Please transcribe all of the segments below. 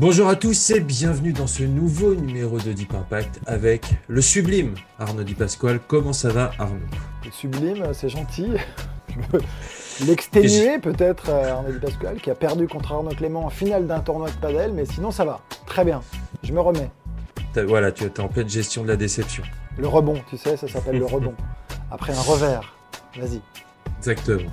Bonjour à tous et bienvenue dans ce nouveau numéro de Deep Impact avec le sublime Arnaud Di Pasquale. Comment ça va Arnaud? Le sublime, c'est gentil. L'exténué peut-être euh, Arnaud Di Pasquale qui a perdu contre Arnaud Clément en finale d'un tournoi de padel, mais sinon ça va. Très bien. Je me remets. Voilà, tu es en pleine gestion de la déception. Le rebond, tu sais, ça s'appelle le rebond. Après un revers. Vas-y. Exactement.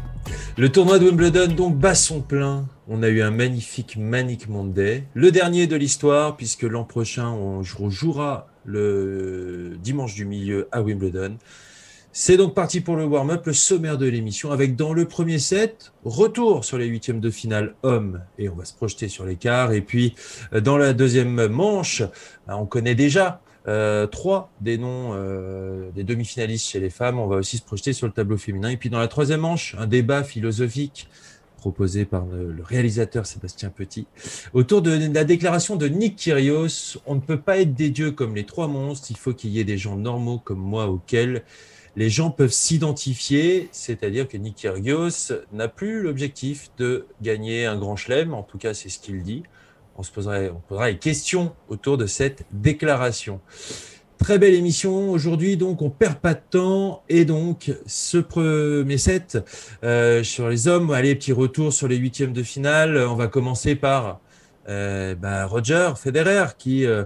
Le tournoi de Wimbledon donc bat son plein. On a eu un magnifique Manic Monday, le dernier de l'histoire puisque l'an prochain on jouera le dimanche du milieu à Wimbledon. C'est donc parti pour le warm-up, le sommaire de l'émission avec dans le premier set, retour sur les huitièmes de finale hommes et on va se projeter sur l'écart. Et puis euh, dans la deuxième manche, bah, on connaît déjà euh, trois des noms euh, des demi-finalistes chez les femmes. On va aussi se projeter sur le tableau féminin. Et puis dans la troisième manche, un débat philosophique proposé par le, réalisateur Sébastien Petit autour de la déclaration de Nick Kyrgios. On ne peut pas être des dieux comme les trois monstres. Il faut qu'il y ait des gens normaux comme moi auxquels les gens peuvent s'identifier. C'est-à-dire que Nick Kyrgios n'a plus l'objectif de gagner un grand chelem. En tout cas, c'est ce qu'il dit on se posera, on des questions autour de cette déclaration. Très belle émission aujourd'hui, donc on perd pas de temps et donc ce premier set euh, sur les hommes, allez petit retour sur les huitièmes de finale. On va commencer par euh, bah, Roger Federer qui euh,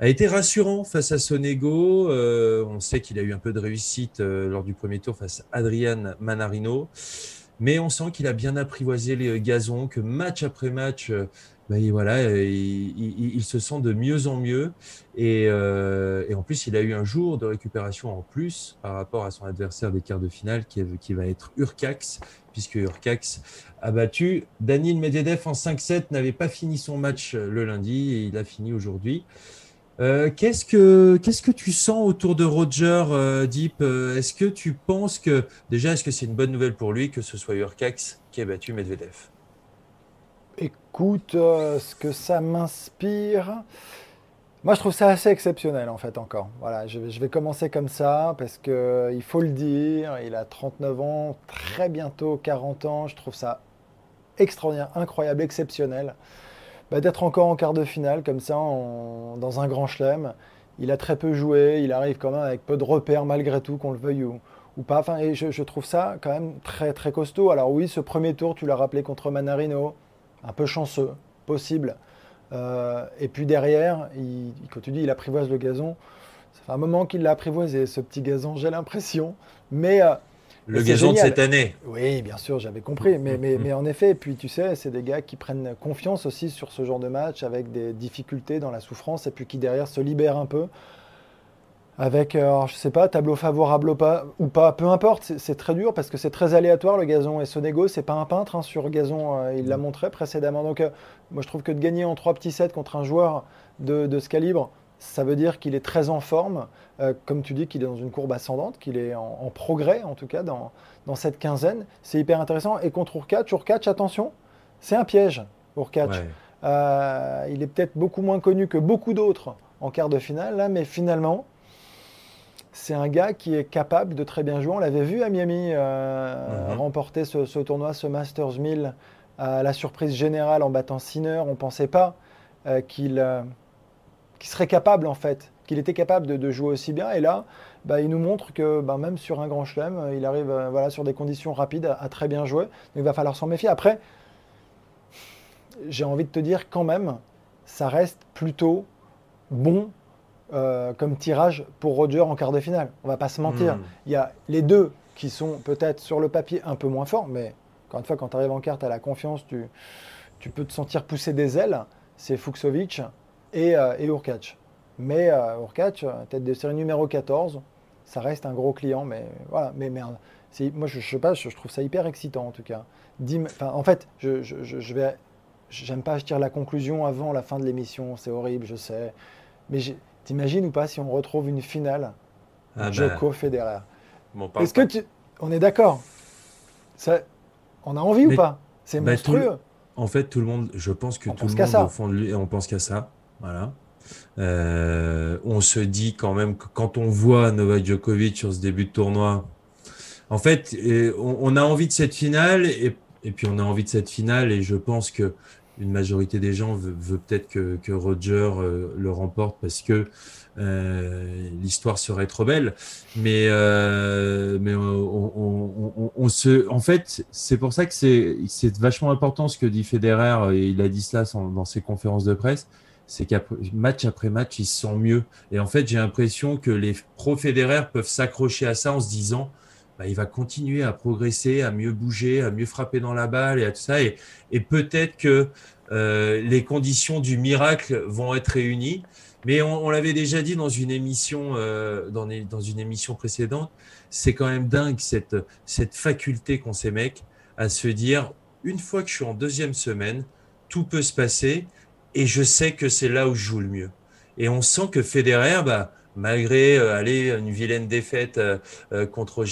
a été rassurant face à Sonego. On sait qu'il a eu un peu de réussite lors du premier tour face à Adrian Manarino, mais on sent qu'il a bien apprivoisé les gazons, que match après match ben, voilà, euh, il, se sent de mieux en mieux. Et, euh, et en plus, il a eu un jour de récupération en plus par rapport à son adversaire des quarts de finale qui, va être Urcax, puisque Urcax a battu Danil Medvedev en 5-7, n'avait pas fini son match euh, le lundi et il a fini aujourd'hui. Qu'est-ce que qu'est-ce que tu sens autour de Roger Deep Est-ce que tu penses que déjà est-ce que c'est une bonne nouvelle pour lui que ce soit Urcax qui ait battu Medvedev? Écoute, euh, ce que ça m'inspire. Moi, je trouve ça assez exceptionnel, en fait, encore. Voilà, je vais, commencer comme ça, parce que euh, il faut le dire, il a 39 ans, très bientôt 40 ans. Je trouve ça extraordinaire, incroyable, exceptionnel. Bah, D'être encore en quart de finale, comme ça, dans un grand chelem. Il a très peu joué, il arrive quand même avec peu de repères, malgré tout, qu'on le veuille ou, pas. Et je, je trouve ça quand même très, très costaud. Alors oui, ce premier tour, tu l'as rappelé contre Manarino, un peu chanceux, possible. Euh, et puis derrière, il, quand tu dis il apprivoise le gazon, ça fait un moment qu'il l'a apprivoisé, ce petit gazon, j'ai l'impression. Mais euh, Le gazon de cette année. oui, bien sûr, j'avais compris. Mais, mais, mais en effet, puis tu sais, c'est des gars qui prennent confiance aussi sur ce genre de match avec des difficultés dans la souffrance et puis qui derrière se libèrent un peu. Avec, euh, alors, je sais pas, tableau favorable ou pas, ou pas peu importe, c'est- très dur parce que c'est très aléatoire le gazon. Et Sonego, c'est pas un peintre hein, sur gazon, euh, il l'a montré précédemment. Donc, euh, moi je trouve que de gagner en trois petits sets contre un joueur de, de ce calibre, ça veut dire qu'il est très en forme. Euh, comme tu dis, qu'il est dans une courbe ascendante, qu'il est en, en progrès en tout cas dans, dans cette quinzaine. C'est hyper intéressant. Et contre Urkac, Urkac, attention, c'est un piège, Urkac. Ouais. Euh, il est peut-être beaucoup moins connu que beaucoup d'autres en quart de finale, là, mais finalement, c'est un gars qui est capable de très bien jouer. On l'avait vu à Miami euh, Mhm. remporter ce, ce tournoi, ce Masters 1000, à la surprise générale en battant Sinner. On ne pensait pas euh, qu'il euh, qu'il serait capable, en fait, qu'il était capable de, de jouer aussi bien. Et là, bah, il nous montre que bah, même sur un grand chelem, il arrive voilà, sur des conditions rapides à, à très bien jouer. Donc il va falloir s'en méfier. Après, j'ai envie de te dire quand même, ça reste plutôt bon euh, comme tirage pour Roger en quart de finale. On va pas se mentir. Mm. Il y a les deux qui sont peut-être sur le papier un peu moins forts, mais encore une fois, quand tu arrives en quart, tu as la confiance, tu, tu peux te sentir pousser des ailes. C'est Fuxovic et, euh, et Urkac. Mais euh, Urkac, euh, tête de série numéro 14, ça reste un gros client, mais voilà. Mais, c'est- moi, je, je sais pas, je, je trouve ça hyper excitant en tout cas. Enfin, en fait, je, je, je- je vais, j'aime pas tirer la conclusion avant la fin de l'émission, c'est horrible, je sais. Mais j'ai- t'imagines ou pas si on retrouve une finale Ah Joko Federer parle Est-ce que tu, on est d'accord Ça, on a envie Mais- ou pas C'est bah, tout le- monstrueux. En fait, tout le monde, je pense que On tout le monde ça. au fond de lui, on pense qu'à ça. Voilà. Euh, on se dit quand même que quand on voit Novak Djokovic sur ce début de tournoi, en fait, euh, on, on a envie de cette finale et, et puis on a envie de cette finale et je pense que une majorité des gens veut, veut peut-être que, que Roger euh, le remporte parce que euh, l'histoire serait trop belle. Mais, euh, mais on, on- on- on se, en fait, c'est pour ça que c'est vachement important ce que dit Federer, et il a dit cela dans ses conférences de presse, c'est qu'après match après match, il se sent mieux. Et en fait, j'ai l'impression que les pros Federer peuvent s'accrocher à ça en se disant, bah, il va continuer à progresser, à mieux bouger, à mieux frapper dans la balle et à tout ça. Et, et peut-être que euh, les conditions du miracle vont être réunies. Mais on, on l'avait déjà dit dans une émission, euh, dans, dans une émission précédente, c'est quand même dingue cette, cette faculté qu'ont ces mecs à se dire, une fois que je suis en deuxième semaine, tout peut se passer et je sais que c'est là où je joue le mieux. Et on sent que Federer, bah, malgré euh, une vilaine défaite euh, euh, contre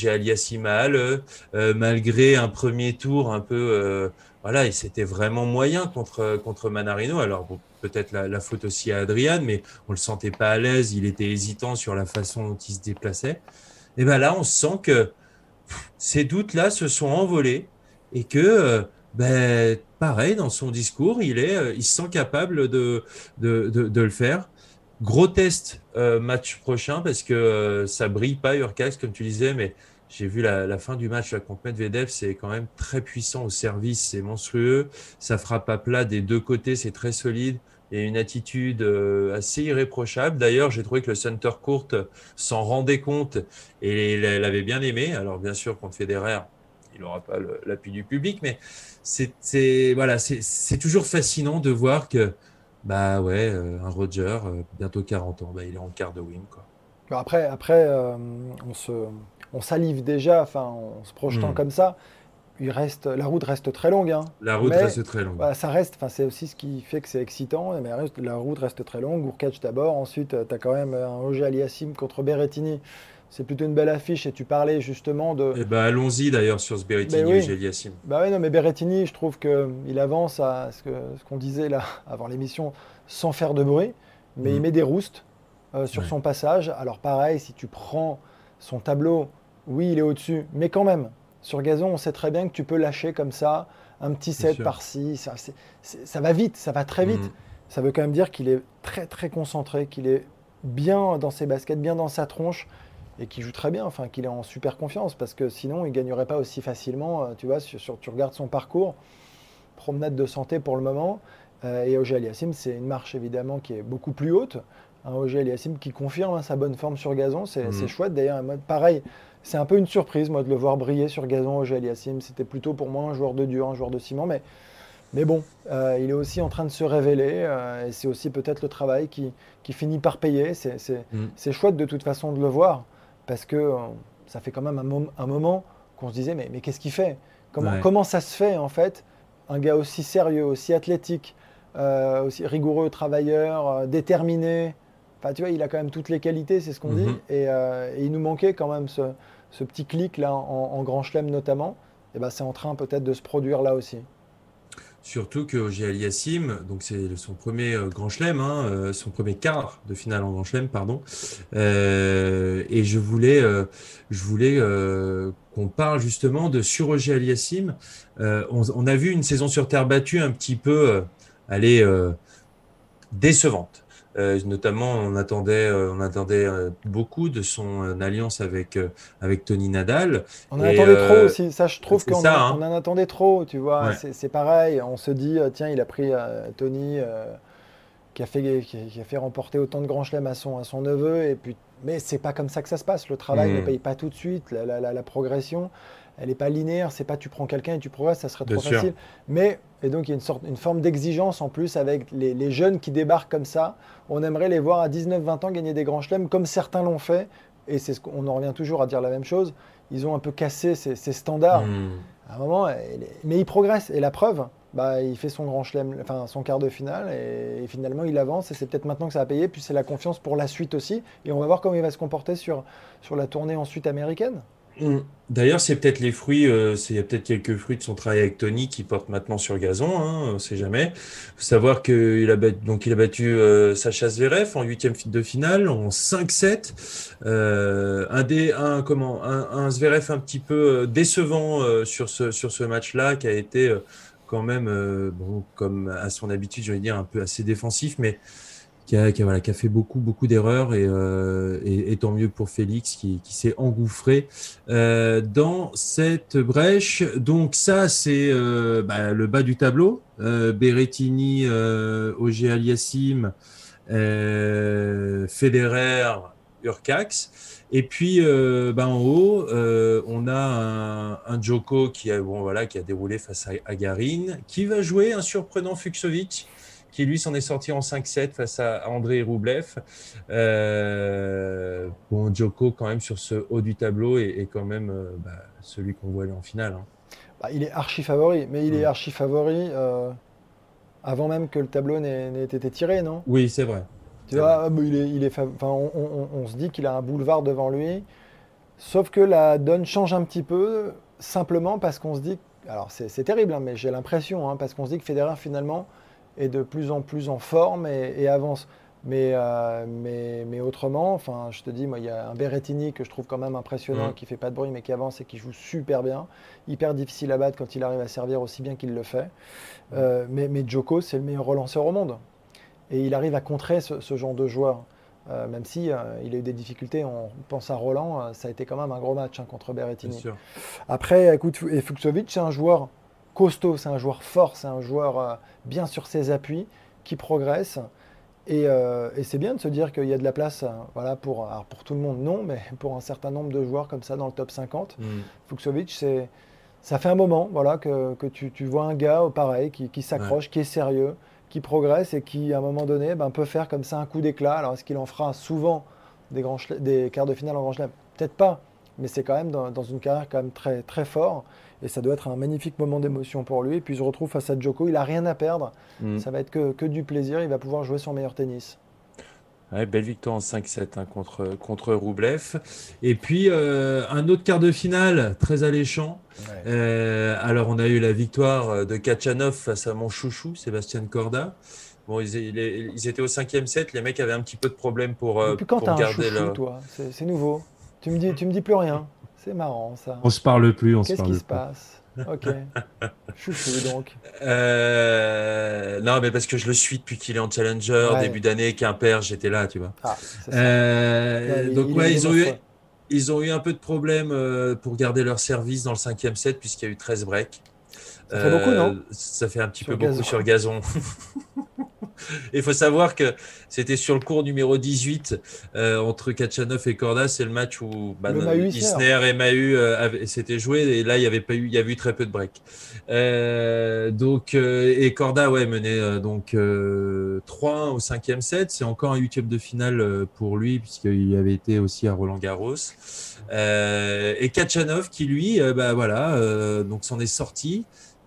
euh, malgré un premier tour un peu, voilà, et c'était vraiment moyen contre contre Manarino. Alors peut-être la, faute aussi à Adrian, mais on le sentait pas à l'aise, il était hésitant sur la façon dont il se déplaçait. Et ben là, on sent que ces doutes-là se sont envolés et que ben, pareil, dans son discours, il, est, il se sent capable de, de, de le faire. Gros test euh, match prochain parce que euh, ça brille pas Urcax comme tu disais, mais j'ai vu la, la fin du match là, contre Medvedev, c'est quand même très puissant au service, c'est monstrueux, ça frappe à plat des deux côtés, c'est très solide. Il y a une attitude euh, assez irréprochable. D'ailleurs, j'ai trouvé que le center court s'en rendait compte et l'avait bien aimé. Alors bien sûr, contre Federer, il n'aura pas l'appui du public, mais c'est voilà, toujours fascinant de voir que bah ouais, euh, un Roger, euh, bientôt 40 ans, bah, il est en quart de win quoi. Après, après euh, on, se, on salive déjà, enfin, en se projetant Mm. comme ça. Il reste, la route reste très longue. hein. La route Mais, reste très longue. Voilà, ça reste, enfin, c'est aussi ce qui fait que c'est excitant. Mais la route reste très longue. Gourkach d'abord. Ensuite, tu as quand même un Roger Aliassim contre Berrettini. C'est plutôt une belle affiche. Et tu parlais justement de. Et bah allons-y d'ailleurs sur ce Berrettini Ben oui. Yassim. Bah oui, non, mais Berrettini, je trouve qu'il avance à ce que- ce qu'on disait là avant l'émission sans faire de bruit, mais Mhm. il met des roustes euh, sur Ouais. son passage. Alors pareil, si tu prends son tableau, oui, il est au-dessus, mais quand même, sur gazon, on sait très bien que tu peux lâcher comme ça un petit set par-ci. Ça, c'est- c'est- ça va vite, ça va très vite. Mhm. Ça veut quand même dire qu'il est très très concentré, qu'il est bien dans ses baskets, bien dans sa tronche et qu'il joue très bien, enfin qu'il est en super confiance parce que sinon il gagnerait pas aussi facilement. euh, Tu vois, sur, sur- tu regardes son parcours, promenade de santé pour le moment. euh, et Auger Aliassim, c'est une marche évidemment qui est beaucoup plus haute. Un Auger Aliassim qui confirme hein, sa bonne forme sur gazon, c'est Mhm. chouette d'ailleurs. Pareil, c'est un peu une surprise moi de le voir briller sur gazon, Auger Aliassim. C'était plutôt pour moi un joueur de dur, un joueur de ciment, mais mais bon, euh, il est aussi en train de se révéler euh, et c'est aussi peut-être le travail qui, qui finit par payer. C'est c'est chouette de toute façon de le voir parce que euh, ça fait quand même un, mom- un moment qu'on se disait mais, mais qu'est-ce qu'il fait? Comment, Ouais. comment ça se fait en fait un gars aussi sérieux, aussi athlétique, euh, aussi rigoureux, travailleur, euh, déterminé? Enfin, tu vois, il a quand même toutes les qualités, c'est ce qu'on dit. Mhm. Et, euh, et il nous manquait quand même ce, ce petit clic là en, en Grand Chelem notamment. Et ben, c'est en train peut-être de se produire là aussi. Surtout que Ogier Aliassim, donc c'est son premier euh, Grand Chelem, hein, euh, son premier quart de finale en Grand Chelem, pardon. Euh, et je voulais, voulais qu'on parle justement de sur Aliassim. On, on a vu une saison sur terre battue un petit peu, euh, décevante. Euh, notamment, on attendait, euh, on attendait euh, beaucoup de son alliance avec avec Tony Nadal. On en Et, attendait trop aussi. Ça, je trouve qu'on hein. en attendait trop, tu vois. Ouais. C'est- pareil. On se dit, tiens, il a pris Tony, qui, a fait, qui, a fait remporter autant de grands chelems à son, à son neveu. Et puis, mais c'est pas comme ça que ça se passe. Le travail Mhm. ne paye pas tout de suite. La, la- la- la progression, elle n'est pas linéaire. C'est pas tu prends quelqu'un et tu progresses, ça serait Bien trop sûr. facile. Mais, et donc, il y a une, sorte, une forme d'exigence en plus avec les, les jeunes qui débarquent comme ça. On aimerait les voir à 19-20 ans gagner des grands chelems comme certains l'ont fait et c'est ce qu'on en revient toujours à dire la même chose, ils ont un peu cassé ces, ces standards. Hmm. À un moment, mais il progresse. Et la preuve, bah, il fait son grand chelem, enfin son quart de finale, et, et finalement il avance. Et c'est peut-être maintenant que ça va payer. Puis c'est la confiance pour la suite aussi. Et on va voir comment il va se comporter sur, sur la tournée ensuite américaine. D'ailleurs, c'est peut-être les fruits, euh, c'est il y a peut-être quelques fruits de son travail avec Tony qui porte maintenant sur gazon, hein, on sait jamais. Faut savoir qu'il a battu, donc il a battu euh, Sacha Zverev en huitième de finale en 5-7. Euh, un des, un comment, un, un Zverev un petit peu euh, décevant euh, sur ce sur ce match-là, qui a été euh, quand même, bon, comme à son habitude, je dire un peu assez défensif, mais qui a, qui a, voilà, qui a fait beaucoup, beaucoup d'erreurs et, euh, et, tant mieux pour Félix qui, qui s'est engouffré euh, dans cette brèche. Donc ça, c'est euh, bah, le bas du tableau. Euh, Berrettini, euh, Auger Aliassime, euh, Federer, Urcax. Et puis euh, bah, en haut, euh, on a un, un Djoko qui a, bon, voilà, qui a déroulé face à, à Garin, qui va jouer un surprenant Fuxovic qui lui s'en est sorti en 5-7 face à André Roublev. Euh, bon, Djoko, quand même, sur ce haut du tableau, est, est quand même euh, bah, celui qu'on voit aller en finale. hein. Bah, il est archi favori, mais il est archi favori euh, avant même que le tableau n'ait été tiré, non? Oui, c'est vrai. Tu vois, ah, il est, il on, on- on se dit qu'il a un boulevard devant lui, sauf que la donne change un petit peu, simplement parce qu'on se dit, alors c'est c'est terrible, hein, mais j'ai l'impression, hein, parce qu'on se dit que Federer finalement est de plus en plus en forme et, et avance. Mais, euh, mais, mais autrement, enfin, je te dis, moi, il y a un Berrettini que je trouve quand même impressionnant, Mm. qui fait pas de bruit, mais qui avance et qui joue super bien. Hyper difficile à battre quand il arrive à servir aussi bien qu'il le fait. Euh, mais, mais Djoko, c'est le meilleur relanceur au monde. Et il arrive à contrer ce, ce genre de joueur. Euh, même si euh, il a eu des difficultés, on pense à Roland, euh, ça a été quand même un gros match hein, contre Berrettini. Après, écoute, et Fuxovic, c'est un joueur costaud, c'est un joueur fort, c'est un joueur euh, bien sur ses appuis, qui progresse. Et, euh, et c'est bien de se dire qu'il y a de la place euh, voilà, pour, alors pour tout le monde, non, mais pour un certain nombre de joueurs comme ça dans le top 50. Mm. Fuxovic, c'est, ça fait un moment voilà, que, que tu, tu vois un gars pareil qui, qui s'accroche, qui est sérieux, qui progresse et qui, à un moment donné, ben, peut faire comme ça un coup d'éclat. Alors, est-ce qu'il en fera souvent des, grands des quarts de finale en Grand Chelem? Peut-être pas, mais c'est quand même dans, dans une carrière quand même très, très fort. Et ça doit être un magnifique moment d'émotion pour lui. Et puis, il se retrouve face à Djoko. Il n'a rien à perdre. Mm. Ça va être que, que du plaisir. Il va pouvoir jouer son meilleur tennis. Ouais, belle victoire en 5-7 hein, contre, contre Roublev. Et puis, euh, un autre quart de finale très alléchant. Euh, alors, on a eu la victoire de Kachanov face à mon chouchou, Sébastien Corda. Bon, ils, ils- ils étaient au cinquième set. Les mecs avaient un petit peu de problème pour, euh, quand pour t'as un garder chouchou, leur... toi C'est c'est nouveau. Tu me dis, tu me dis plus rien. C'est marrant, ça. On se parle plus, on se Qu'est-ce qui se passe Ok. Chouchou, donc. Euh, non, mais parce que je le suis depuis qu'il est en Challenger, Ouais. début d'année, Quimper, j'étais là, tu vois. Ah, c'est ça. Euh, donc il ouais, ils ont eu, fois. ils ont eu un peu de problème euh, pour garder leur service dans le cinquième set puisqu'il y a eu 13 breaks. Ça fait beaucoup, non Ça fait un petit Sur peu beaucoup sur gazon. Il faut savoir que c'était sur le cours numéro 18 euh, entre Kachanov et Korda. C'est le match où bah. Isner et Maheu euh, s'étaient joués et là il y avait pas eu, il y avait eu très peu de breaks. Euh, donc euh, et Korda ouais menait donc euh, 3-1 au cinquième set. C'est encore un huitième de finale pour lui puisqu'il avait été aussi à Roland Garros. Et Kachanov qui lui, bah voilà, donc s'en est sorti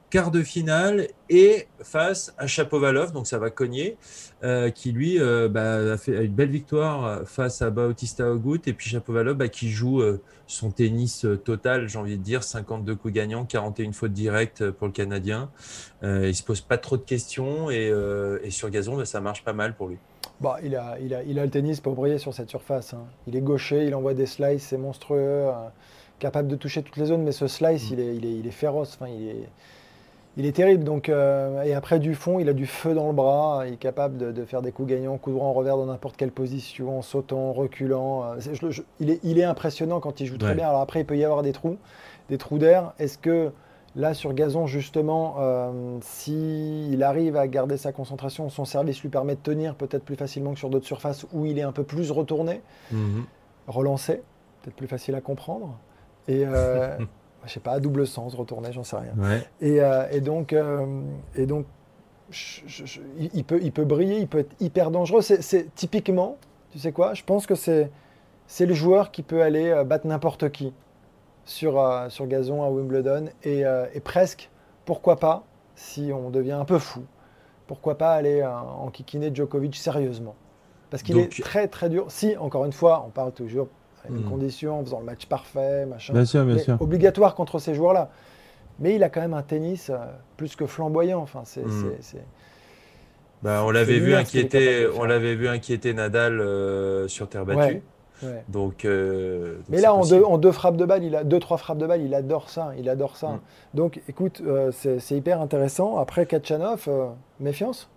quart de finale et face à Chapovalov, donc ça va cogner, euh, qui lui euh, bah, a fait une belle victoire face à Bautista Agut et puis Chapovalov bah, qui joue euh, son tennis total, j'ai envie de dire, 52 coups gagnants, 41 fautes directes pour le Canadien. Il se pose pas trop de questions et, et sur gazon, bah, ça marche pas mal pour lui. Bah, il, a, il, a, il a le tennis pour briller sur cette surface. hein. Il est gaucher, il envoie des slices, c'est monstrueux, euh, capable de toucher toutes les zones, mais ce slice, Mm. il, est, il, est, il est féroce, enfin, il, est, il est terrible. Donc, euh, et après, du fond, il a du feu dans le bras, il est capable de, de faire des coups gagnants, coups droit en revers dans n'importe quelle position, en sautant, en reculant. euh, je je- il, est, il est impressionnant quand il joue très Ouais. bien. Alors après, il peut y avoir des trous, des trous d'air. Est-ce que Là, sur gazon, justement, euh, s'il arrive à garder sa concentration, son service lui permet de tenir peut-être plus facilement que sur d'autres surfaces où il est un peu plus retourné, relancé, peut-être plus facile à comprendre. Et, euh, je sais pas, à double sens, retourné, j'en sais rien. Ouais. Et, euh, et donc, euh, et donc je- je- je- il, peut, il peut briller, il peut être hyper dangereux. C'est typiquement, tu sais quoi, je pense que c'est le joueur qui peut aller euh, battre n'importe qui sur, sur gazon à Wimbledon et, et presque, pourquoi pas, si on devient un peu fou, pourquoi pas aller en kikiner Djokovic sérieusement Parce qu'il est très très dur. Si, encore une fois, on parle toujours à une Mhm. condition, en faisant le match parfait, machin. Bien sûr, bien mais sûr. Obligatoire contre ces joueurs-là. Mais il a quand même un tennis euh, plus que flamboyant. Enfin, c'est, c'est- Bah, on l'avait vu inquiéter, on l'avait vu inquiéter Nadal euh, sur terre battue. Ouais, ouais. Donc, euh, donc Mais là, en deux, en deux frappes de balle, il a deux, trois frappes de balle, il adore ça, il adore ça. Mm. Donc, écoute, euh, c'est hyper intéressant. Après, Kachanov, euh, méfiance.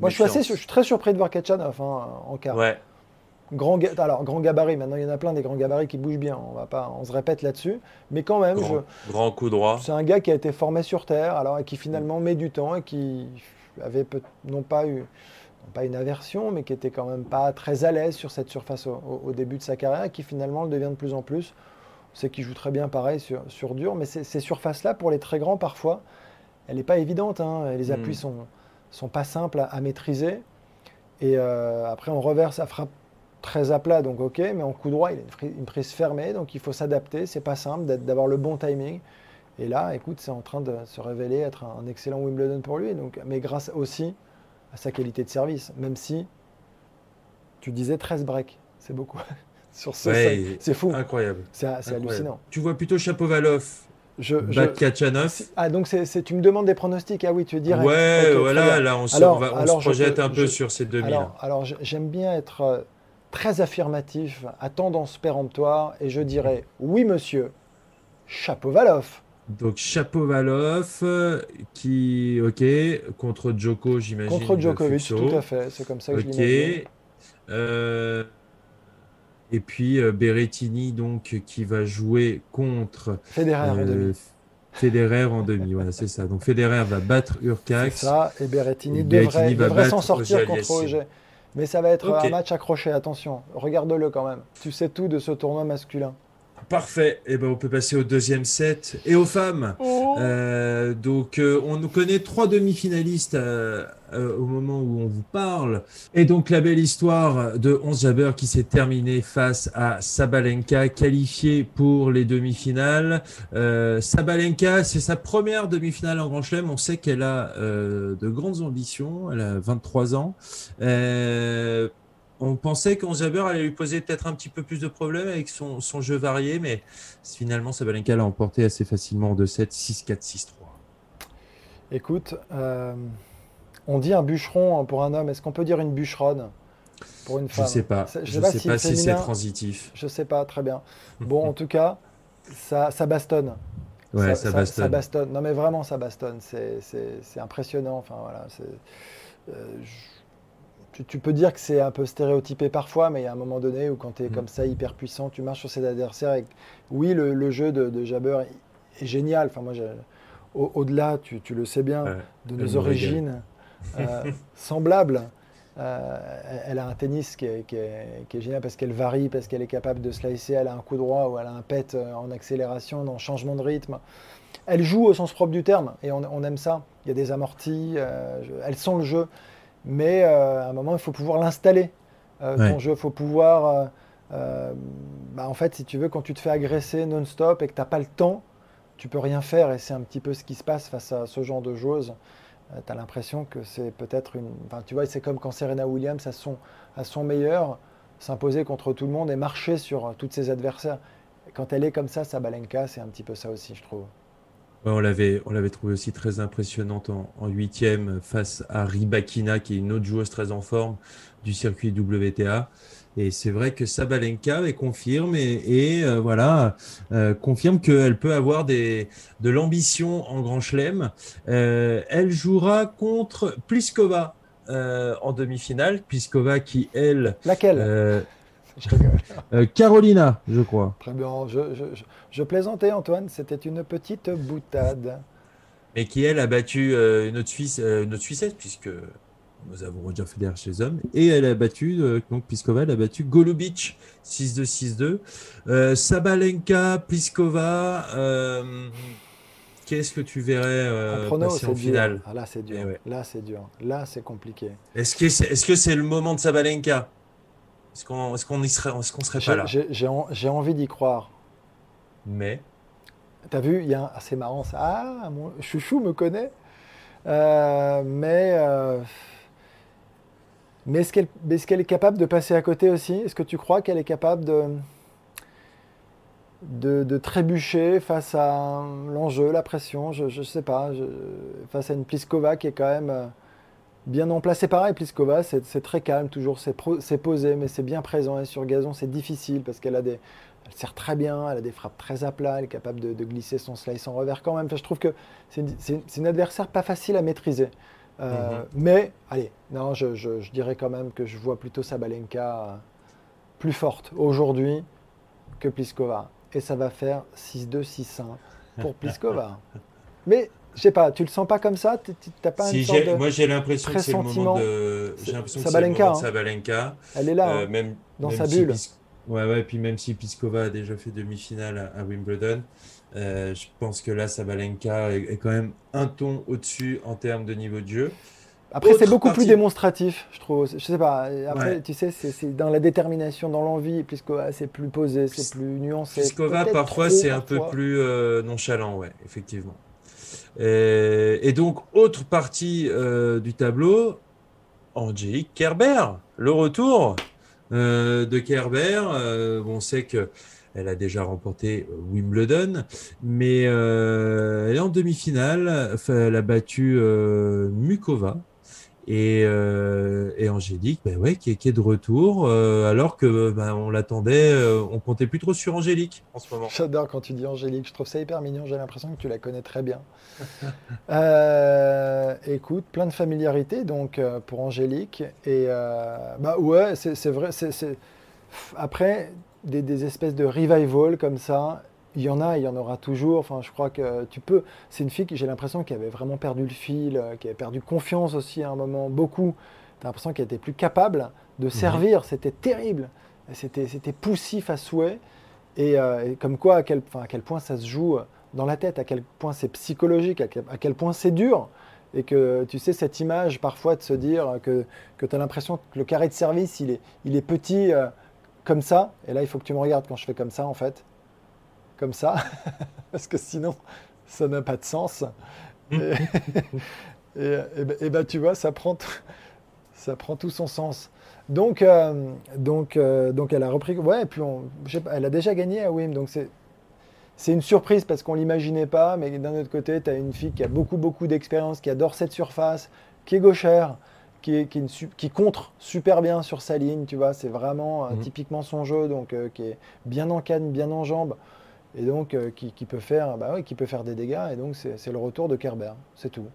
Moi, je suis, assez, je suis très surpris de voir Kachanov hein, en quart. Ouais. Grand, alors, grand gabarit, maintenant, il y en a plein des grands gabarits qui bougent bien. On, va pas, on se répète là-dessus. Mais quand même, Grand, grand coup droit. c'est un gars qui a été formé sur Terre, alors, et qui finalement met du temps et qui avait peut- non pas eu non pas une aversion, mais qui était quand même pas très à l'aise sur cette surface au, au- au début de sa carrière, et qui finalement le devient de plus en plus. C'est qu'il joue très bien pareil sur, sur dur, mais ces, ces surfaces-là, pour les très grands, parfois, elle n'est pas évidente. hein, et les appuis Mm. sont, sont pas simples à, à maîtriser. Et euh, après, on reverse, ça frappe très à plat, donc ok, mais en coup droit, il a une, prise fermée, donc il faut s'adapter. C'est pas simple d'être- d'avoir le bon timing. Et là, écoute, c'est en train de se révéler être un, excellent Wimbledon pour lui. Donc, mais grâce aussi à sa qualité de service, même si tu disais 13 breaks, c'est beaucoup. Sur ce, Ouais, c'est fou, Incroyable. c'est hallucinant. Tu vois plutôt Chapovalov Je, je-. Ah, donc c'est tu me demandes des pronostics Ah oui, tu es direct. Ouais, voilà, là on, se- Alors- on va- on alors, se je projette te- un peu je- sur ces demi. Alors, alors j'aime bien être euh, très affirmatif, à tendance péremptoire, et je dirais oui, monsieur, Chapovalov. Donc Chapovalov euh, qui, ok, contre Djoko, j'imagine. Contre Djokovic, tout à fait. C'est comme ça que je Ok. l'imagine. Euh, et puis euh, Berrettini donc qui va jouer contre Federer en euh, demi. Federer en demi. Voilà, c'est ça. Donc Federer va battre C'est Urcax. ça, et Berrettini Et Berrettini va devrait s'en sortir contre Aliassime. Mais ça va être un match accroché, attention. Regarde-le quand même. Tu sais tout de ce tournoi masculin. Parfait. Et ben on peut passer au deuxième set et aux femmes. Euh, donc, euh, on nous connaît trois demi-finalistes euh, euh, au moment où on vous parle. Et donc, la belle histoire de 11 Jabber qui s'est terminée face à Sabalenka, qualifiée pour les demi-finales. Euh, Sabalenka, c'est sa première demi-finale en Grand Chelem. On sait qu'elle a euh, de grandes ambitions. Elle a 23 ans. On pensait qu'On Jabber allait lui poser peut-être un petit peu plus de problèmes avec son, son jeu varié, mais finalement, Sabalenka l'a emporté assez facilement en 2-7, 6-4, 6-3. Écoute, euh, on dit un bûcheron pour un homme. Est-ce qu'on peut dire une bûcheronne pour une Je femme? sais pas. Je sais pas si c'est transitif. Je sais pas, très bien. Bon, en tout cas, ça, ça bastonne. Ouais, ça, bastonne. Ça bastonne. Non, mais vraiment, ça bastonne. C'est- impressionnant. Enfin, voilà. c'est- euh, je- tu, tu peux dire que c'est un peu stéréotypé parfois, mais il y a un moment donné où, quand tu es Mm. comme ça, hyper puissant, tu marches sur ses adversaires. Et, oui, le, le jeu de, de Jabber est, génial. Enfin, moi, au- au-delà, tu, tu le sais bien, Ouais. de nos origines euh, semblables. Euh, elle- a un tennis qui est, qui est- qui est génial parce qu'elle varie, parce qu'elle est capable de slicer, elle a un coup droit ou elle a un pet euh, en accélération, le changement de rythme. Elle joue au sens propre du terme et on, on aime ça. Il y a des amortis, euh, je- elle sent le jeu, mais euh, à un moment il faut pouvoir l'installer. euh, Ouais. Ton jeu, il faut pouvoir. euh, euh, bah, en fait, si tu veux, quand tu te fais agresser non-stop et que tu n'as pas le temps, tu peux rien faire et c'est un petit peu ce qui se passe face à ce genre de joueuses. tu as l'impression que c'est peut-être une. Enfin, tu vois, c'est comme quand Serena Williams, à son, à son meilleur, s'imposer contre tout le monde et marcher sur tous ses adversaires. Quand elle est comme ça, Sabalenka, c'est un petit peu ça aussi, je trouve. Ouais, on l'avait, on l'avait trouvé aussi très impressionnante en, huitième face à Ribakina, qui est une autre joueuse très en forme du circuit WTA. Et c'est vrai que Sabalenka elle confirme et, et, euh, voilà euh, confirme qu'elle peut avoir des, de l'ambition en Grand Chelem. Euh, elle jouera contre Pliskova euh, en demi-finale. Pliskova qui elle, Laquelle? euh, Carolina, je crois. Très bien. Je, je- je- je plaisantais, Antoine. C'était une petite boutade. mais qui elle a battu euh, une autre Suisse, euh, une autre Suissette puisque nous avons Roger Federer chez les hommes et elle a battu euh, donc Pliskova elle a battu Golubic 6-2 6-2 Euh, Sabalenka Pliskova euh, qu'est-ce que tu verrais euh, passer c'est en dur. finale Ah, là, c'est dur. Eh. Là, c'est dur. Là, c'est compliqué. est-ce que c'est est-ce que c'est le moment de Sabalenka? Est-ce qu'on est serait, est serait J'ai- pas là J'ai j'ai en- j'ai envie d'y croire. Mais T'as vu, il y a un... ah, c'est marrant ça. Ah, mon chouchou me connaît. Euh, mais euh, mais est-ce qu'elle qu'elle est capable de passer à côté aussi? Est-ce que tu crois qu'elle est capable de, de, de trébucher face à l'enjeu, la pression? Je ne sais pas. je- face à une Pliskova qui est quand même euh, bien en place. C'est pareil, Pliskova, c'est très calme, toujours, c'est posé, mais c'est bien présent. Et sur gazon, c'est difficile parce qu'elle a des, elle sert très bien, elle a des frappes très à plat, elle est capable de, de glisser son slice en revers quand même. Enfin, je trouve que c'est une, adversaire pas facile à maîtriser. Euh, Mhm. Mais, allez, non, je, je- je dirais quand même que je vois plutôt Sabalenka euh, plus forte aujourd'hui que Pliskova. Et ça va faire 6-2, 6-1 pour Pliskova. Mais, je sais pas, tu le sens pas comme ça? Tu n'as pas si une de... moi j'ai l'impression que c'est le moment de. C'est- J'ai l'impression que c'est le Sabalenka, moment de hein. Sabalenka. Elle est là. Euh, hein. même, dans même sa si bulle. Pis- Ouais, ouais, puis même si Piskova a déjà fait demi-finale à, à Wimbledon, euh, je pense que là, Sabalenka est, est quand même un ton au-dessus en termes de niveau de jeu. Après, c'est beaucoup partie- plus démonstratif, je trouve. Je sais pas. Après, Ouais. tu sais, c'est dans la détermination, dans l'envie. Pliskova, c'est plus posé, c'est plus nuancé. Piskova, Peut-être parfois, c'est un peu parfois. plus euh, nonchalant, ouais, effectivement. Et, et donc, autre partie euh, du tableau, Angélique Kerber, le retour euh, de Kerber. Euh, on sait que elle a déjà remporté euh, Wimbledon, mais euh, elle est en demi-finale. Elle a battu euh, Mukova. Et, euh, et Angélique, ben ouais, qui, est, qui est de retour, euh, alors que ben, on l'attendait, euh, on comptait plus trop sur Angélique en ce moment. J'adore quand tu dis Angélique, je trouve ça hyper mignon, j'ai l'impression que tu la connais très bien. Écoute, plein de familiarité donc pour Angélique. Et bah ouais, c'est vrai. c'est- Après, des, des espèces de revival comme ça, il y en a, il y en aura toujours. Enfin, je crois que tu peux. C'est une fille qui j'ai l'impression qui avait vraiment perdu le fil, euh, qui avait perdu confiance aussi à un moment, beaucoup. T'as l'impression qu'elle était plus capable de servir. C'était terrible. C'était c'était poussif à souhait. Et, euh, et comme quoi, à quel, enfin, à quel point ça se joue dans la tête, à quel point c'est psychologique, à quel, à quel point c'est dur. Et que tu sais, cette image parfois de se dire que, que tu as l'impression que le carré de service, il est, il est petit euh, comme ça. Et là, il faut que tu me regardes quand je fais comme ça, en fait. Comme ça. Parce que sinon, ça n'a pas de sens. Et, et, et ben- et ben, tu vois, ça prend, ça prend tout son sens. Donc, euh, donc, euh, donc elle a repris. Ouais, et puis on, elle a déjà gagné à Wim, donc c'est. C'est une surprise parce qu'on l'imaginait pas, mais d'un autre côté, tu as une fille qui a beaucoup, beaucoup d'expérience, qui adore cette surface, qui est gauchère, qui, est, qui, est une su- qui contre super bien sur sa ligne, tu vois. C'est vraiment euh, Mhm. typiquement son jeu, donc qui est bien en canne, bien en jambe, et donc euh, qui, qui peut faire, bah ouais, qui peut faire des dégâts. Et donc c'est le retour de Kerber, c'est tout.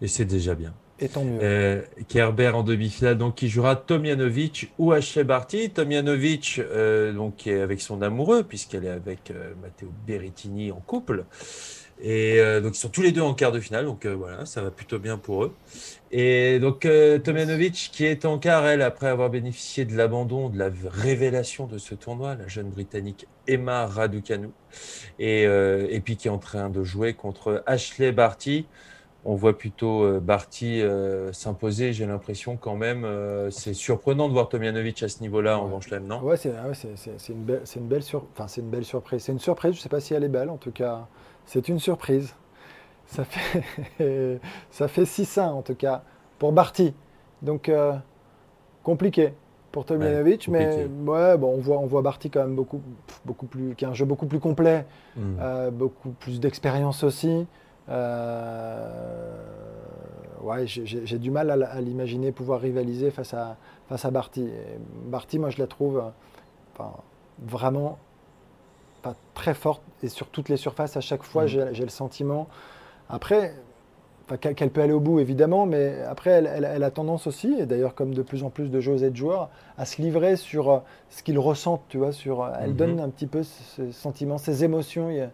Et c'est déjà bien. Et tant mieux. Euh, Kerber en demi-finale, donc qui jouera Tomjanovic ou Ashley Barty. Tomjanovic, euh, donc qui est avec son amoureux, puisqu'elle est avec Matteo Berrettini en couple. Et euh, donc ils sont tous les deux en quart de finale, donc euh, voilà, ça va plutôt bien pour eux. Et donc euh, Tomjanovic qui est en quart, elle, après avoir bénéficié de l'abandon, de la révélation de ce tournoi, la jeune Britannique Emma Raducanu, et, euh, et puis qui est en train de jouer contre Ashley Barty. On voit plutôt Barty s'imposer, j'ai l'impression quand même. c'est surprenant de voir Tomjanovic à ce niveau-là en Ouais. Grand Chelem, non? Ouais, c'est ouais, c'est- une, belle- une, belle sur- enfin, une belle surprise. C'est une surprise, je ne sais pas si elle est belle, en tout cas, c'est une surprise. Ça fait, ça fait 6-1 en tout cas pour Barty. Donc euh, compliqué pour Tomjanovic, mais compliqué. ouais, bon, on, voit, on voit Barty quand même beaucoup, beaucoup plus, qui a un jeu beaucoup plus complet, Hmm. euh, beaucoup plus d'expérience aussi. Euh, ouais, j'ai- du mal à, l'imaginer pouvoir rivaliser face à, face à Barty. Et Barty, moi, je la trouve enfin, vraiment pas très forte et sur toutes les surfaces, à chaque fois, Mm. j'ai le sentiment. Après, qu'elle peut aller au bout, évidemment, mais après, elle, elle- elle a tendance aussi, et d'ailleurs, comme de plus en plus de joueuses et de joueurs, à se livrer sur euh, ce qu'ils ressentent, tu vois, sur, euh, elle Mhm. donne un petit peu ce sentiment, ses émotions. Et,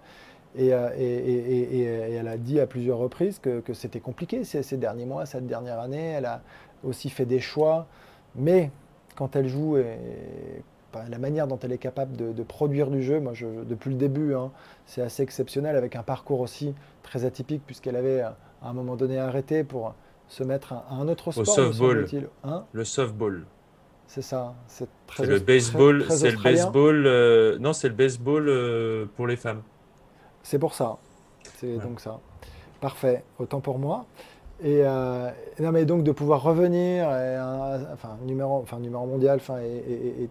et, euh, et- et- et- et elle a dit à plusieurs reprises que, que c'était compliqué ces, ces derniers mois, cette dernière année. Elle a aussi fait des choix, mais quand elle joue et, la manière dont elle est capable de, de produire du jeu, moi, je, depuis le début, hein, c'est assez exceptionnel avec un parcours aussi très atypique puisqu'elle avait à un moment donné arrêté pour se mettre à, un autre sport. me softball. Hein Le softball. c'est ça. C'est très C'est le baseball, c'est le baseball. euh, non, c'est le baseball euh, pour les femmes. C'est pour ça. C'est Ouais. donc ça. Parfait. Autant pour moi. Et euh, non, mais donc de pouvoir revenir, et un- enfin numéro, enfin numéro mondial, enfin et, et- et-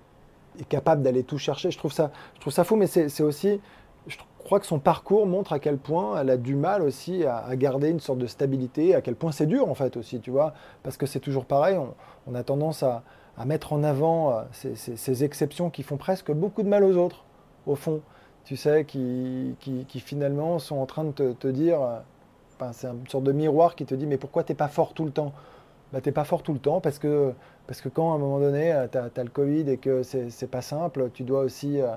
et capable d'aller tout chercher. Je trouve ça, je trouve ça fou, mais c'est aussi, je crois que son parcours montre à quel point elle a du mal aussi à, garder une sorte de stabilité, à quel point c'est dur en fait aussi, tu vois, parce que c'est toujours pareil. On, a tendance à, mettre en avant euh, ces, exceptions qui font presque beaucoup de mal aux autres, au fond tu sais, qui, qui, finalement sont en train de te, dire, euh, enfin, c'est une sorte de miroir qui te dit, mais pourquoi t'es pas fort tout le temps? Bah, T'es pas fort tout le temps parce que, parce que quand à un moment donné, tu as, le Covid et que c'est pas simple, tu dois aussi euh,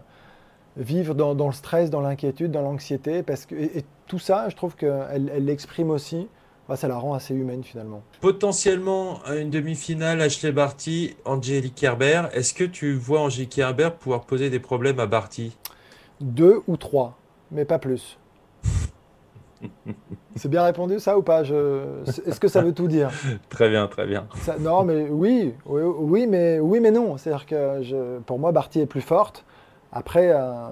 vivre dans, dans le stress, dans l'inquiétude, dans l'anxiété, et, et tout ça, je trouve qu'elle elle l'exprime aussi, Bah, ça la rend assez humaine finalement. Potentiellement une demi-finale, Ashley Barty, Angélique Kerber. Est-ce que tu vois Angélique Kerber pouvoir poser des problèmes à Barty? Deux ou trois, mais pas plus. C'est bien répondu ça ou pas Je- Est-ce que ça veut tout dire Très bien, très bien. Ça- non, mais oui, oui, oui, mais oui, mais non. C'est-à-dire que je- pour moi, Barty est plus forte. Après, euh,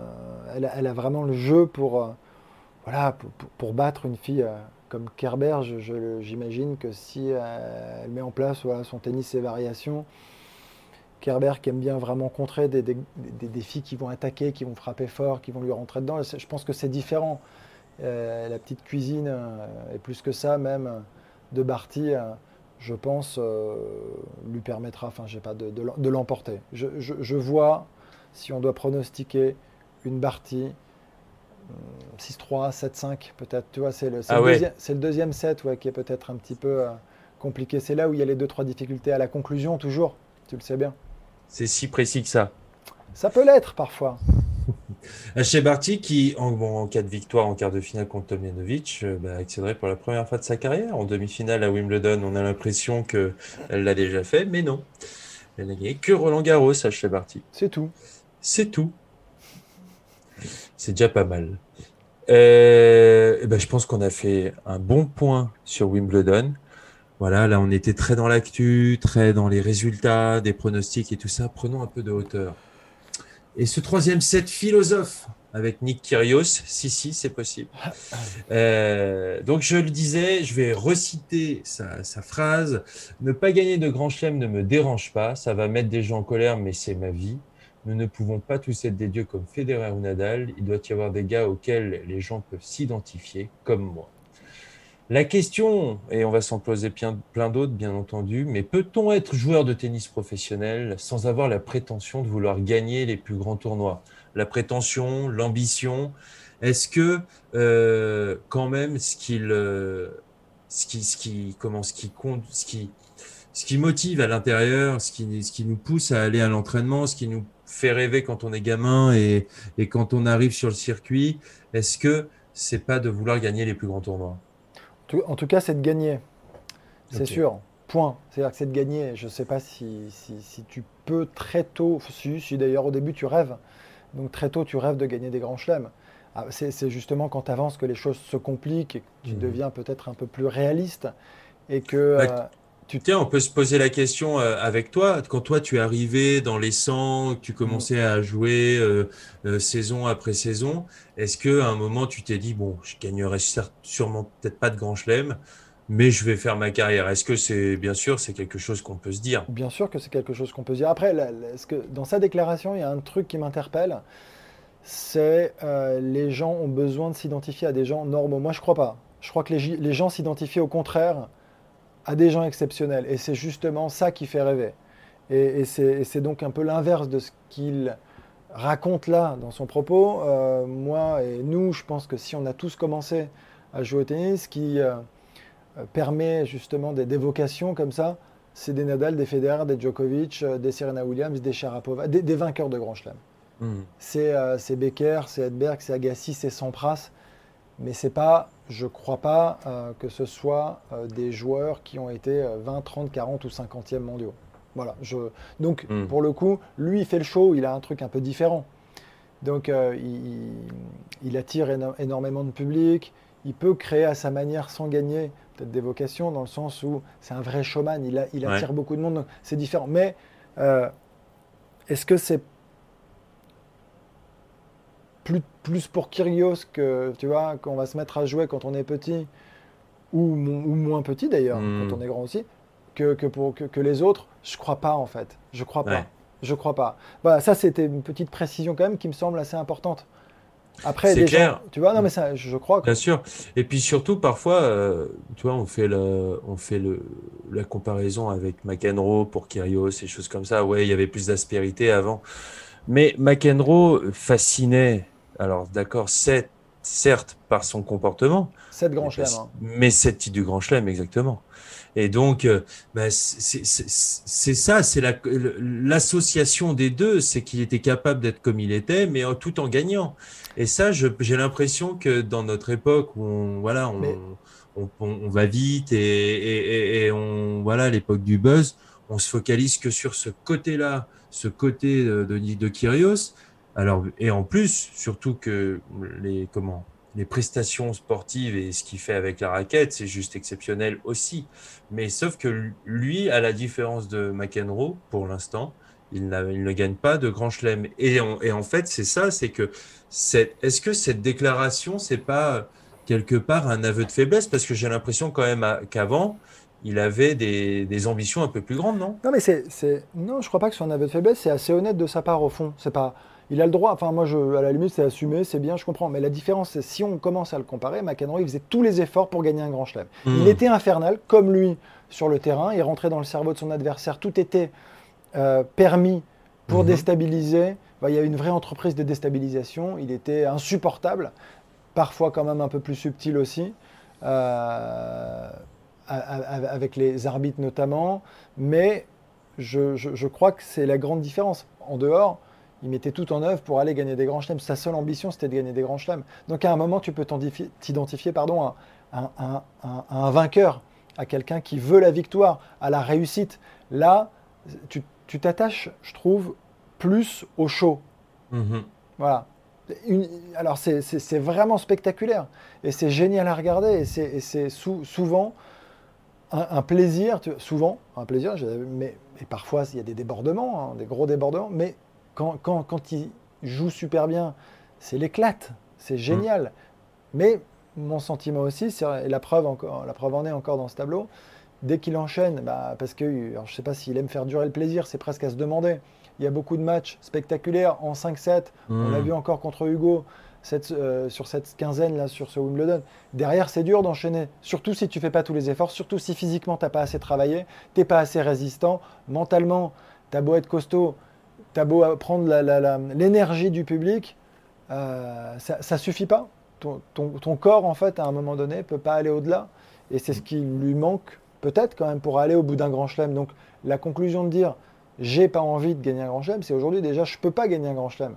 elle, a, elle a vraiment le jeu pour, euh, voilà, pour, pour- pour battre une fille euh, comme Kerber. J'imagine que si elle met en place voilà, son tennis, ses variations, Kerber qui aime bien vraiment contrer des, des- des- des filles qui vont attaquer, qui vont frapper fort, qui vont lui rentrer dedans. Je pense que c'est différent. Euh, la petite cuisine, euh, et plus que ça même, euh, de Barty, euh, je pense, euh, lui permettra enfin, je sais pas, de, de l'em- de l'emporter. Je, je- je vois, si on doit pronostiquer, une Barty, hum, 6-3, 7-5 peut-être. Tu vois, c'est le, c'est Ah le ouais. deuxième, c'est le deuxième set ouais, qui est peut-être un petit peu euh, compliqué. C'est là où il y a les deux, trois difficultés à la conclusion, toujours. Tu le sais bien. C'est si précis que ça. Ça peut l'être parfois. Ashley Barty qui, en, bon, en cas de victoire en quart de finale contre Tomljanovic, euh, bah, accéderait pour la première fois de sa carrière en demi-finale à Wimbledon. On a l'impression qu'elle l'a déjà fait, mais non. Elle n'a gagné que Roland Garros, Ashley Barty. C'est tout. C'est tout. C'est déjà pas mal. Euh, eh ben, je pense qu'on a fait un bon point sur Wimbledon. Voilà, là on était très dans l'actu, très dans les résultats, des pronostics et tout ça. Prenons un peu de hauteur. Et ce troisième set philosophe avec Nick Kyrgios, si si c'est possible. Euh, donc je le disais, je vais reciter sa, sa phrase. Ne pas gagner de grand chelem ne me dérange pas, ça va mettre des gens en colère, mais c'est ma vie. Nous ne pouvons pas tous être des dieux comme Federer ou Nadal. Il doit y avoir des gars auxquels les gens peuvent s'identifier, comme moi. La question, et on va s'en poser plein, d'autres, bien entendu, mais peut-on être joueur de tennis professionnel sans avoir la prétention de vouloir gagner les plus grands tournois? La prétention, l'ambition, est-ce que euh, quand même ce euh, ce qui, ce qui, comment, ce qui compte, ce qui, ce qui motive à l'intérieur, ce qui, ce qui nous pousse à aller à l'entraînement, ce qui nous fait rêver quand on est gamin et, et quand on arrive sur le circuit, est-ce que c'est pas de vouloir gagner les plus grands tournois? En tout cas, c'est de gagner. C'est sûr. Point. C'est-à-dire que c'est de gagner. Je ne sais pas si, si, si tu peux très tôt, si, si d'ailleurs au début tu rêves, donc très tôt tu rêves de gagner des grands chelems. Ah, C'est justement quand tu avances que les choses se compliquent et que tu Mhm. deviens peut-être un peu plus réaliste et que Bah, euh, Tiens, on peut se poser la question euh, avec toi. Quand toi, tu es arrivé dans les 100, que tu commençais à jouer euh, euh, saison après saison, est-ce que à un moment, tu t'es dit, bon, je gagnerai sûrement peut-être pas de grand chelem, mais je vais faire ma carrière? Est-ce que c'est, bien sûr, c'est quelque chose qu'on peut se dire? Bien sûr que c'est quelque chose qu'on peut se dire. Après, là, ce que, dans sa déclaration, il y a un truc qui m'interpelle, c'est les gens ont besoin de s'identifier à des gens normaux. Moi, je crois pas. Je crois que les gens s'identifient au contraire à des gens exceptionnels. Et c'est justement ça qui fait rêver. Et, et c'est donc un peu l'inverse de ce qu'il raconte là dans son propos. Euh, moi et nous, je pense que si on a tous commencé à jouer au tennis, ce qui euh, permet justement des, des vocations comme ça, c'est des Nadal, des Federer, des Djokovic, euh, des Serena Williams, des Sharapova, des, des vainqueurs de Grand Chelem. C'est euh, c'est Becker, c'est Edberg, c'est Agassi, c'est Sampras, mais c'est pas, je crois pas euh, que ce soit euh, des joueurs qui ont été euh, 20, 30, 40 ou 50e mondiaux. Voilà. Je... Donc Mm. pour le coup, lui il fait le show, il a un truc un peu différent. Donc euh, il, il attire éno- énormément de public, il peut créer à sa manière sans gagner peut-être des vocations dans le sens où c'est un vrai showman, il, a- il Ouais. attire beaucoup de monde, c'est différent. Mais Est-ce que c'est plus, plus pour Kyrgios que tu vois qu'on va se mettre à jouer quand on est petit ou, ou moins petit d'ailleurs Mm. quand on est grand aussi que, que pour que, que les autres Je crois pas en fait. Je crois pas. Je crois pas. Voilà, ça c'était une petite précision quand même qui me semble assez importante. Après, C'est clair. gens, tu vois, non mais ça, je crois que Bien sûr. Et puis surtout, parfois, euh, tu vois, on fait le, on fait le, la comparaison avec McEnroe pour Kyrgios et choses comme ça. Ouais, il y avait plus d'aspérité avant. Mais McEnroe fascinait, alors d'accord, c'est- certes par son comportement, 7 grands chelems. hein. mais sept titres du Grand Chelem, exactement. Et donc, euh, bah, c'est ça, c'est la- l'association des deux, c'est qu'il était capable d'être comme il était, mais en- tout en gagnant. Et ça, j'ai l'impression que dans notre époque où on, voilà, on, Mais- on, on- on va vite et, et, et- et on, voilà, l'époque du buzz, on se focalise que sur ce côté-là, ce côté de, de, de Kyrgios. Alors, et en plus, surtout que les, comment, les prestations sportives et ce qu'il fait avec la raquette, c'est juste exceptionnel aussi. Mais sauf que lui, à la différence de McEnroe, pour l'instant, il, ne gagne pas de grand chelem. Et, en- fait, c'est ça, c'est que est-ce que cette déclaration, c'est pas quelque part un aveu de faiblesse? Parce que j'ai l'impression quand même qu'avant, il avait des, ambitions un peu plus grandes, non? Non, mais c'est, non, je crois pas que ce un aveu de faiblesse. C'est assez honnête de sa part au fond. C'est pas, il a le droit. Enfin, moi, je, à la limite, c'est assumé, c'est bien, je comprends. Mais la différence, c'est si on commence à le comparer, McEnroe, il faisait tous les efforts pour gagner un grand chelem. Hmm. Il était infernal, comme lui, sur le terrain. Il rentrait dans le cerveau de son adversaire. Tout était euh, permis pour Mhm. déstabiliser. Il y a une vraie entreprise de déstabilisation. Il était insupportable, parfois quand même un peu plus subtil aussi, euh, avec les arbitres notamment. Mais je, je- je crois que c'est la grande différence. En dehors, il mettait tout en œuvre pour aller gagner des grands chelems. Sa seule ambition, c'était de gagner des grands chelems. Donc à un moment, tu peux t'identifier- pardon, à, à- à- à- à un vainqueur, à quelqu'un qui veut la victoire, à la réussite. Là, tu t'attaches, je trouve, plus au show. Mhm. Voilà. Une- alors c'est- vraiment spectaculaire et c'est génial à regarder et c'est sou- souvent un, un plaisir, tu- souvent un plaisir, mais et parfois il y a des débordements, hein, des gros débordements, mais quand, quand, quand il joue super bien, c'est l'éclate, c'est génial. Mais mon sentiment aussi, et la preuve encore, la preuve en est encore dans ce tableau. Dès qu'il enchaîne, bah, parce que alors, je ne sais pas s'il aime faire durer le plaisir, c'est presque à se demander. Il y a beaucoup de matchs spectaculaires en 5-7. On l'a Mm. vu encore contre Hugo cette, euh, sur cette quinzaine là sur ce Wimbledon. Derrière, c'est dur d'enchaîner. Surtout si tu fais pas tous les efforts, surtout si physiquement t'as pas assez travaillé, t'es pas assez résistant, mentalement, t'as beau être costaud, t'as beau prendre l'énergie du public, euh, ça, ça suffit pas. Ton, ton- ton corps en fait à un moment donné peut pas aller au-delà et c'est ce qui lui manque peut-être quand même pour aller au bout d'un grand chelem. Donc la conclusion de dire j'ai pas envie de gagner un grand chelem, c'est aujourd'hui déjà je peux pas gagner un grand chelem.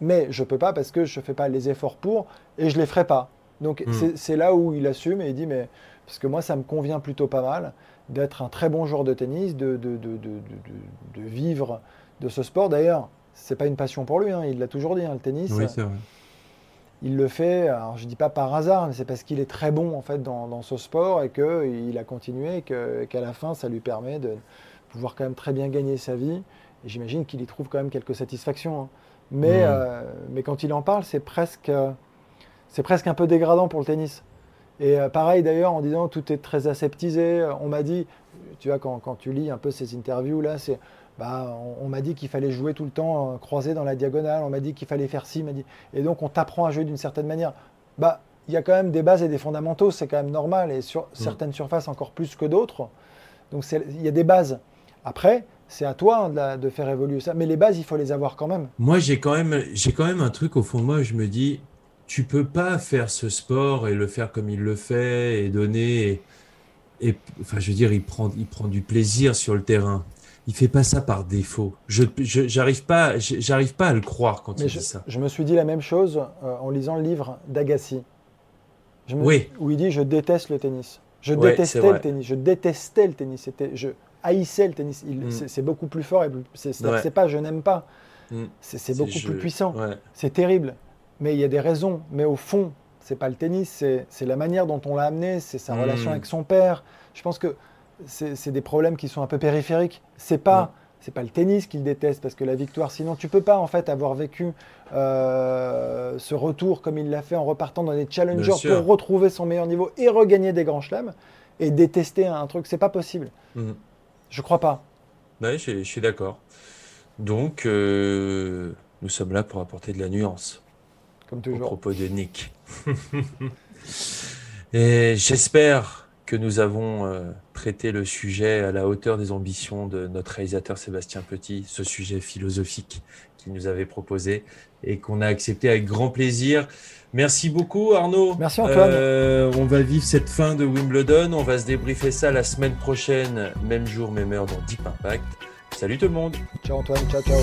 Mais je peux pas parce que je fais pas les efforts pour et je les ferai pas. Donc Mm. c'est- là où il assume et il dit mais parce que moi ça me convient plutôt pas mal d'être un très bon joueur de tennis, de, de, de, de, de- de vivre de ce sport. D'ailleurs, c'est pas une passion pour lui, hein, il l'a toujours dit, hein, le tennis. Oui, c'est vrai. Il le fait, alors je dis pas par hasard, mais c'est parce qu'il est très bon en fait dans, dans ce sport et qu'il a continué et qu'à la fin ça lui permet de pouvoir quand même très bien gagner sa vie. Et j'imagine qu'il y trouve quand même quelques satisfactions. hein. Mais, Mm. euh, mais quand il en parle, c'est presque, euh, c'est presque un peu dégradant pour le tennis. Et euh, pareil d'ailleurs en disant tout est très aseptisé. On m'a dit, tu vois, quand, quand tu lis un peu ces interviews là, c'est bah, on, on m'a dit qu'il fallait jouer tout le temps euh, croisé dans la diagonale, on m'a dit qu'il fallait faire ci, m'a dit. Et donc on t'apprend à jouer d'une certaine manière. Bah, il y a quand même des bases et des fondamentaux, c'est quand même normal, et sur certaines surfaces encore plus que d'autres. Donc il y a des bases. Après, c'est à toi hein, de, la- de faire évoluer ça. Mais les bases, il faut les avoir quand même. Moi, j'ai quand même, j'ai quand même un truc au fond de moi. Je me dis, tu peux pas faire ce sport et le faire comme il le fait et donner. Et, et- enfin, je veux dire, il prend, il prend du plaisir sur le terrain. Il fait pas ça par défaut. Je, j'arrive pas, j'arrive pas à le croire quand Mais il je, dit ça. je me suis dit la même chose euh, en lisant le livre d'Agassi. Oui. Où il dit Je déteste le tennis. Je Ouais, détestais le tennis. Je détestais le tennis. C'était, je haïssais le tennis. Mm. c'est, beaucoup plus fort. Et c'est, Ouais. pas je n'aime pas. Mm. C'est, beaucoup je- plus puissant. ouais. C'est terrible. Mais il y a des raisons. Mais au fond, c'est pas le tennis. C'est, c'est la manière dont on l'a amené. C'est sa Mm. relation avec son père. Je pense que c'est, des problèmes qui sont un peu périphériques. C'est pas c'est pas le tennis qu'il déteste parce que la victoire, sinon tu peux pas en fait avoir vécu euh, ce retour comme il l'a fait en repartant dans des challengers pour retrouver son meilleur niveau et regagner des grands chelems et détester un truc, c'est pas possible. Mhm. Je crois pas. Oui, je, suis d'accord. Donc, euh, nous sommes là pour apporter de la nuance. Comme toujours. Au propos de Nick. et j'espère que nous avons euh, traité le sujet à la hauteur des ambitions de notre réalisateur Sébastien Petit, ce sujet philosophique qu'il nous avait proposé et qu'on a accepté avec grand plaisir. Merci beaucoup Arnaud. Merci Antoine. Euh, on va vivre cette fin de Wimbledon. On va se débriefer ça la semaine prochaine, même jour, même heure dans Deep Impact. Salut tout le monde. Ciao Antoine, ciao ciao.